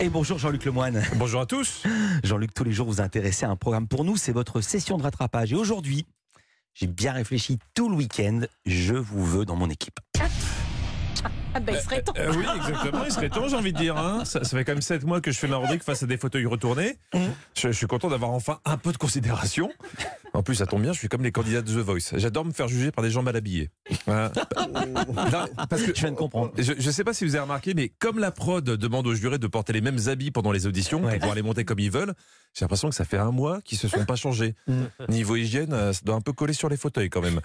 Et bonjour Jean-Luc Lemoine. Bonjour à tous. Jean-Luc, tous les jours vous intéressez à un programme pour nous, c'est votre session de rattrapage. Et aujourd'hui, j'ai bien réfléchi tout le week-end, je vous veux dans mon équipe. Ah ben, il serait temps. Euh, oui, exactement. Il serait temps, j'ai envie de dire. hein. Ça, ça fait quand même 7 mois que je fais ma rubrique face à des fauteuils retournés. Je, je suis content d'avoir enfin un peu de considération. En plus, ça tombe bien, je suis comme les candidats de The Voice. J'adore me faire juger par des gens mal habillés. Non, parce que Je viens de comprendre. Je ne sais pas si vous avez remarqué, mais comme la prod demande aux jurés de porter les mêmes habits pendant les auditions Ouais. pour pouvoir les monter comme ils veulent, j'ai l'impression que ça fait un mois qu'ils se sont pas changés. Niveau hygiène, euh, ça doit un peu coller sur les fauteuils quand même.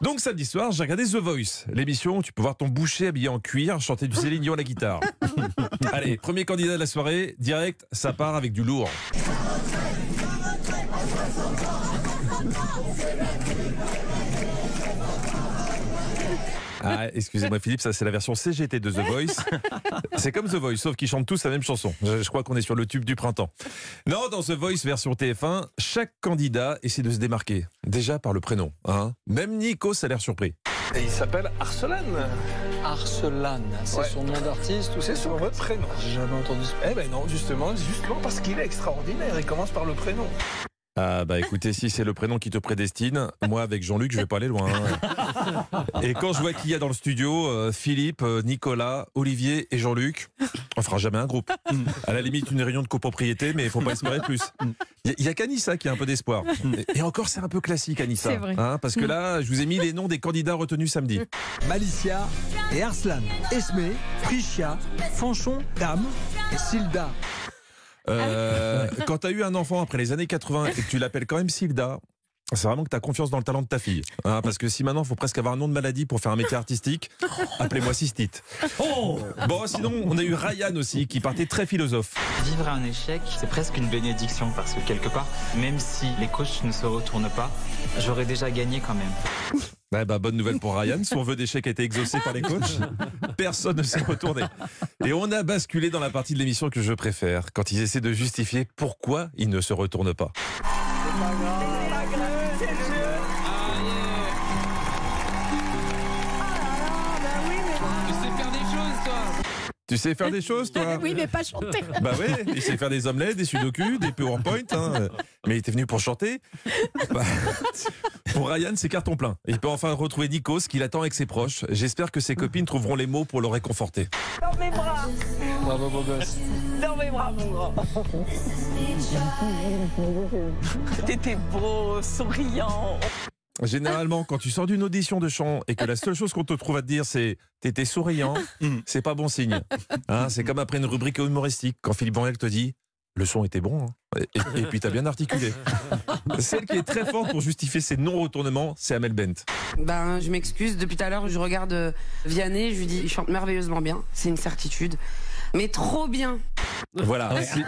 Donc samedi soir, j'ai regardé The Voice, l'émission où tu peux voir ton boucher habillé en cuir chanter du Céline Dion à la guitare. Allez, premier candidat de la soirée, direct, ça part avec du lourd. Ah, excusez-moi Philippe, ça c'est la version CGT de The Voice. C'est comme The Voice, sauf qu'ils chantent tous la même chanson. Je, je crois qu'on est sur le tube du printemps. Non, dans The Voice version TF1, chaque candidat essaie de se démarquer. Déjà par le prénom. Hein. Même Nico a l'air surpris. Et il s'appelle Arcelane. Arcelane, c'est Ouais. son nom d'artiste ou C'est son vrai prénom. J'ai jamais entendu ce Eh ben non, justement, justement parce qu'il est extraordinaire. Il commence par le prénom. Ah bah écoutez, si c'est le prénom qui te prédestine, moi avec Jean-Luc, je vais pas aller loin. hein. Et quand je vois qu'il y a dans le studio euh, Philippe, euh, Nicolas, Olivier et Jean-Luc, on fera jamais un groupe. À la limite une réunion de copropriété, mais il faut pas espérer plus. Il y, a- il y a qu'Anissa qui a un peu d'espoir. Et, et encore, c'est un peu classique, Anissa. C'est vrai. hein, parce que là, je vous ai mis les noms des candidats retenus samedi. Malicia et Arslan, Esmé, Frichia, Fanchon, Dame et Silda. Euh, quand tu as eu un enfant après les années 80 et que tu l'appelles quand même Silda, c'est vraiment que tu as confiance dans le talent de ta fille. hein, parce que si maintenant il faut presque avoir un nom de maladie pour faire un métier artistique, appelez-moi cystite. Bon, sinon, on a eu Ryan aussi qui partait très philosophe. Vivre un échec, c'est presque une bénédiction parce que quelque part, même si les coachs ne se retournent pas, j'aurais déjà gagné quand même. Bah, bonne nouvelle pour Ryan, son vœu d'échec a été exaucé par les coachs. Personne ne s'est retourné. Et on a basculé dans la partie de l'émission que je préfère, quand ils essaient de justifier pourquoi ils ne se retournent pas. Tu sais faire des choses, toi Oui, mais pas chanter. Bah ouais, il sait faire des omelettes, des sudoku, des PowerPoint, hein. mais il était venu pour chanter. Bah, pour Ryan, c'est carton plein. Il peut enfin retrouver Nikos, qu'il attend avec ses proches. J'espère que ses copines trouveront les mots pour le réconforter. Dans mes bras, Bravo beau gosse. dans mes bras, mon grand. T'étais beau, souriant. Généralement, quand tu sors d'une audition de chant et que la seule chose qu'on te trouve à te dire c'est t'étais souriant, c'est pas bon signe. Hein, c'est comme après une rubrique humoristique, quand Philippe Vanel te dit le son était bon, hein. et, puis t'as bien articulé. Celle qui est très forte pour justifier ses non-retournements, c'est Amel Bent. Ben, je m'excuse. Depuis tout à l'heure, je regarde euh, Vianney. Je lui dis, il chante merveilleusement bien. C'est une certitude. Mais trop bien. Voilà. Si,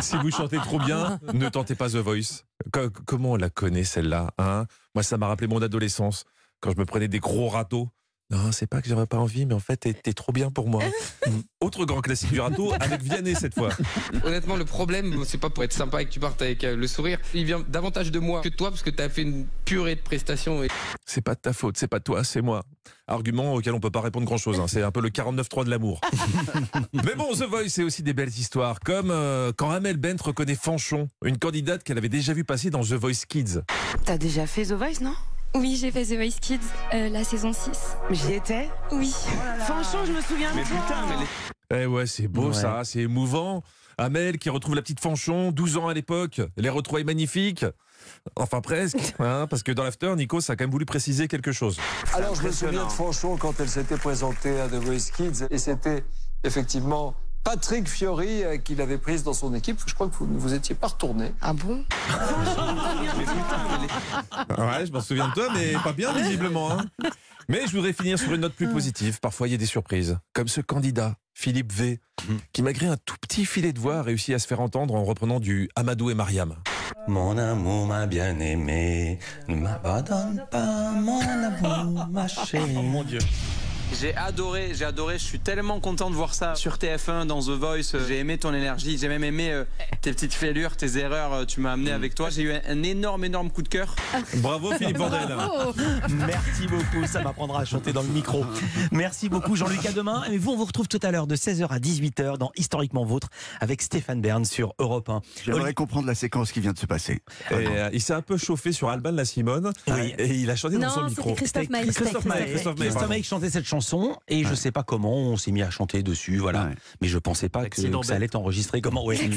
si vous chantez trop bien, ne tentez pas The Voice. Co- comment on la connaît celle-là hein? Moi, ça m'a rappelé mon adolescence quand je me prenais des gros râteaux. Non, c'est pas que j'avais pas envie, mais en fait, t'es trop bien pour moi. Autre grand classique du râteau avec Vianney cette fois. Honnêtement, le problème, c'est pas pour être sympa et que tu partes avec euh, le sourire. Il vient davantage de moi que de toi parce que tu as fait une purée de prestations. Et... C'est pas de ta faute, c'est pas toi, c'est moi. Argument auquel on peut pas répondre grand-chose. hein. C'est un peu le 49.3 de l'amour. mais bon, The Voice, c'est aussi des belles histoires. Comme euh, quand Amel Bent reconnaît Fanchon, une candidate qu'elle avait déjà vue passer dans The Voice Kids. T'as déjà fait The Voice, non? Oui, j'ai fait The Voice Kids, euh, la saison 6. J'y étais. Oui. Franchement, je me souviens de toi. Eh ouais, c'est beau Ouais. ça, c'est émouvant. Amel qui retrouve la petite Fanchon, 12 ans à l'époque, les retrouvailles magnifiques. Enfin presque, hein, parce que dans l'after, Nico, ça a quand même voulu préciser quelque chose. Alors je me souviens de Fanchon quand elle s'était présentée à The Voice Kids et c'était effectivement Patrick Fiori euh, qui l'avait prise dans son équipe. Je crois que vous ne vous étiez pas retourné. Ah bon? Ouais, je m'en souviens de toi, mais pas bien visiblement. hein. Mais je voudrais finir sur une note plus positive. Parfois, il y a des surprises, comme ce candidat, Philippe V, qui malgré un tout petit filet de voix a réussi à se faire entendre en reprenant du Amadou et Mariam. Mon amour, ma bien-aimée, ne m'abandonne pas, mon amour, ma chérie. Mon Dieu. J'ai adoré, j'ai adoré. Je suis tellement content de voir ça sur TF1 dans The Voice. J'ai aimé ton énergie, j'ai même aimé euh, tes petites fêlures, tes erreurs. euh, Tu m'as amené avec toi. J'ai eu un, un énorme, énorme coup de cœur. Bravo Philippe Vandel. Merci beaucoup, ça m'apprendra à chanter dans le micro. Merci beaucoup Jean-Luc, à demain. Et vous, on vous retrouve tout à l'heure de 16h à 18h dans Historiquement Vôtre avec Stéphane Bern sur Europe 1. J'aimerais comprendre la séquence qui vient de se passer. Et, euh, il s'est un peu chauffé sur Alban la Simone Oui. et il a chanté dans son micro. Christophe Maé. Christophe Maé. Christophe pardon. Maé chantait cette chanson et je sais pas comment on s'est mis à chanter dessus, voilà. Mais je pensais pas que, ça allait être enregistré comment. Ouais.